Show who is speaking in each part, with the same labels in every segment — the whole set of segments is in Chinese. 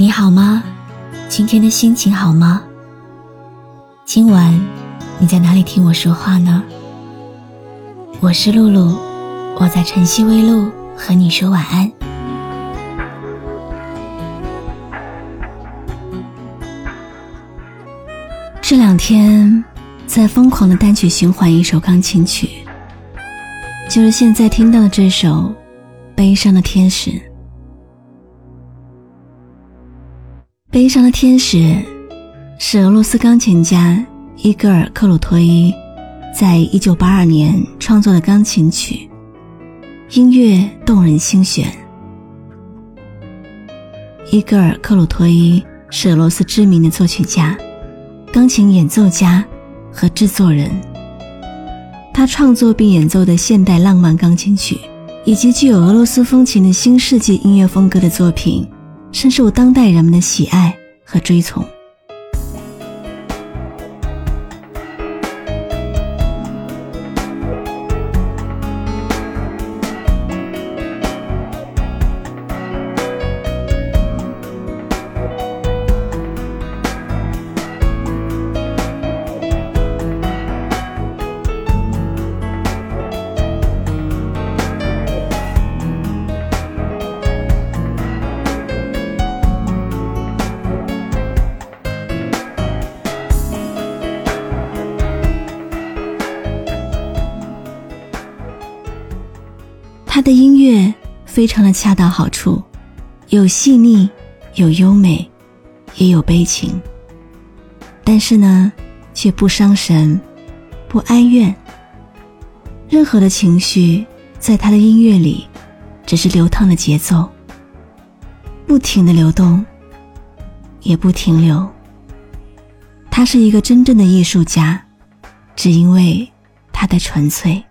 Speaker 1: 你好吗？今天的心情好吗？今晚你在哪里听我说话呢？我是露露，我在晨曦微露和你说晚安。这两天在疯狂的单曲循环一首钢琴曲，就是现在听到的这首《悲伤的天使》。悲伤的天使是俄罗斯钢琴家伊戈尔·克鲁托伊在一九八二年创作的钢琴曲，音乐动人心弦。伊戈尔·克鲁托伊是俄罗斯知名的作曲家、钢琴演奏家和制作人。他创作并演奏的现代浪漫钢琴曲，以及具有俄罗斯风情的新世纪音乐风格的作品。深受当代人们的喜爱和追从。的音乐非常的恰到好处，有细腻，有优美，也有悲情。但是呢，却不伤神，不哀怨。任何的情绪，在他的音乐里，只是流淌的节奏，不停的流动，也不停留。他是一个真正的艺术家，只因为他的纯粹。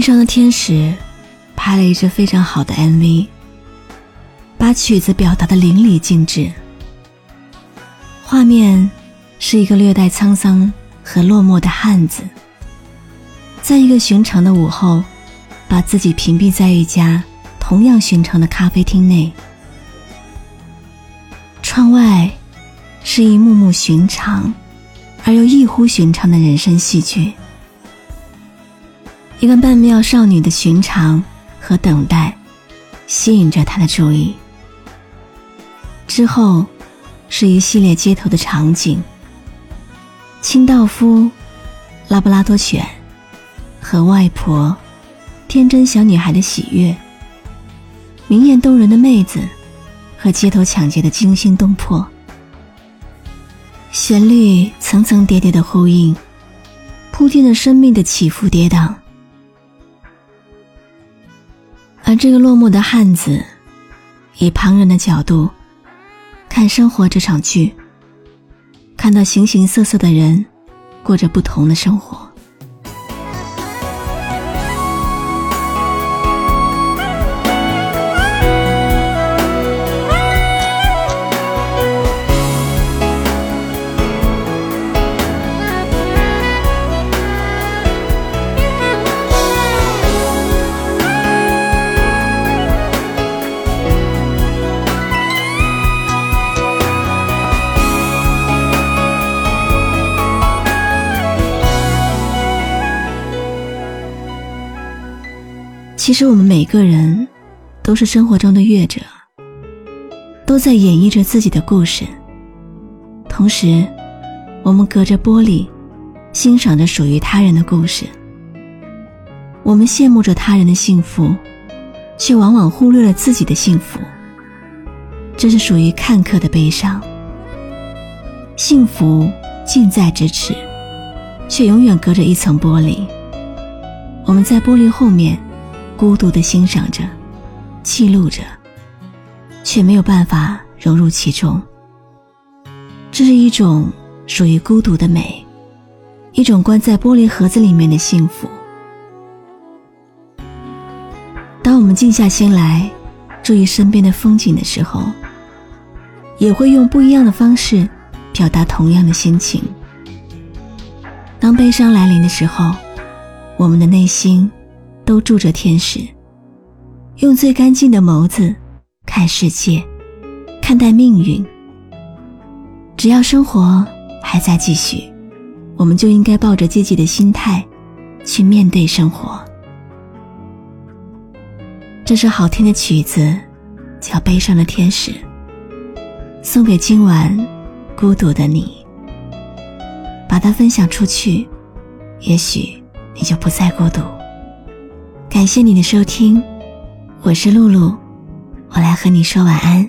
Speaker 1: 悲伤的天使拍了一支非常好的 MV，把曲子表达的淋漓尽致。画面是一个略带沧桑和落寞的汉子，在一个寻常的午后，把自己屏蔽在一家同样寻常的咖啡厅内。窗外是一幕幕寻常而又异乎寻常的人生戏剧。一个曼妙少女的寻常和等待，吸引着他的注意。之后，是一系列街头的场景：清道夫、拉布拉多犬和外婆、天真小女孩的喜悦、明艳动人的妹子和街头抢劫的惊心动魄。旋律层层叠叠的呼应，铺垫着生命的起伏跌宕。而这个落寞的汉子，以旁人的角度看生活这场剧，看到形形色色的人过着不同的生活。其实我们每个人都是生活中的乐者，都在演绎着自己的故事。同时，我们隔着玻璃，欣赏着属于他人的故事。我们羡慕着他人的幸福，却往往忽略了自己的幸福。这是属于看客的悲伤。幸福近在咫尺，却永远隔着一层玻璃。我们在玻璃后面。孤独的欣赏着，记录着，却没有办法融入其中。这是一种属于孤独的美，一种关在玻璃盒子里面的幸福。当我们静下心来，注意身边的风景的时候，也会用不一样的方式表达同样的心情。当悲伤来临的时候，我们的内心都住着天使，用最干净的眸子看世界，看待命运。只要生活还在继续，我们就应该抱着积极的心态去面对生活。这首好听的曲子叫《悲伤的天使》，送给今晚孤独的你。把它分享出去，也许你就不再孤独。感谢你的收听，我是露露，我来和你说晚安。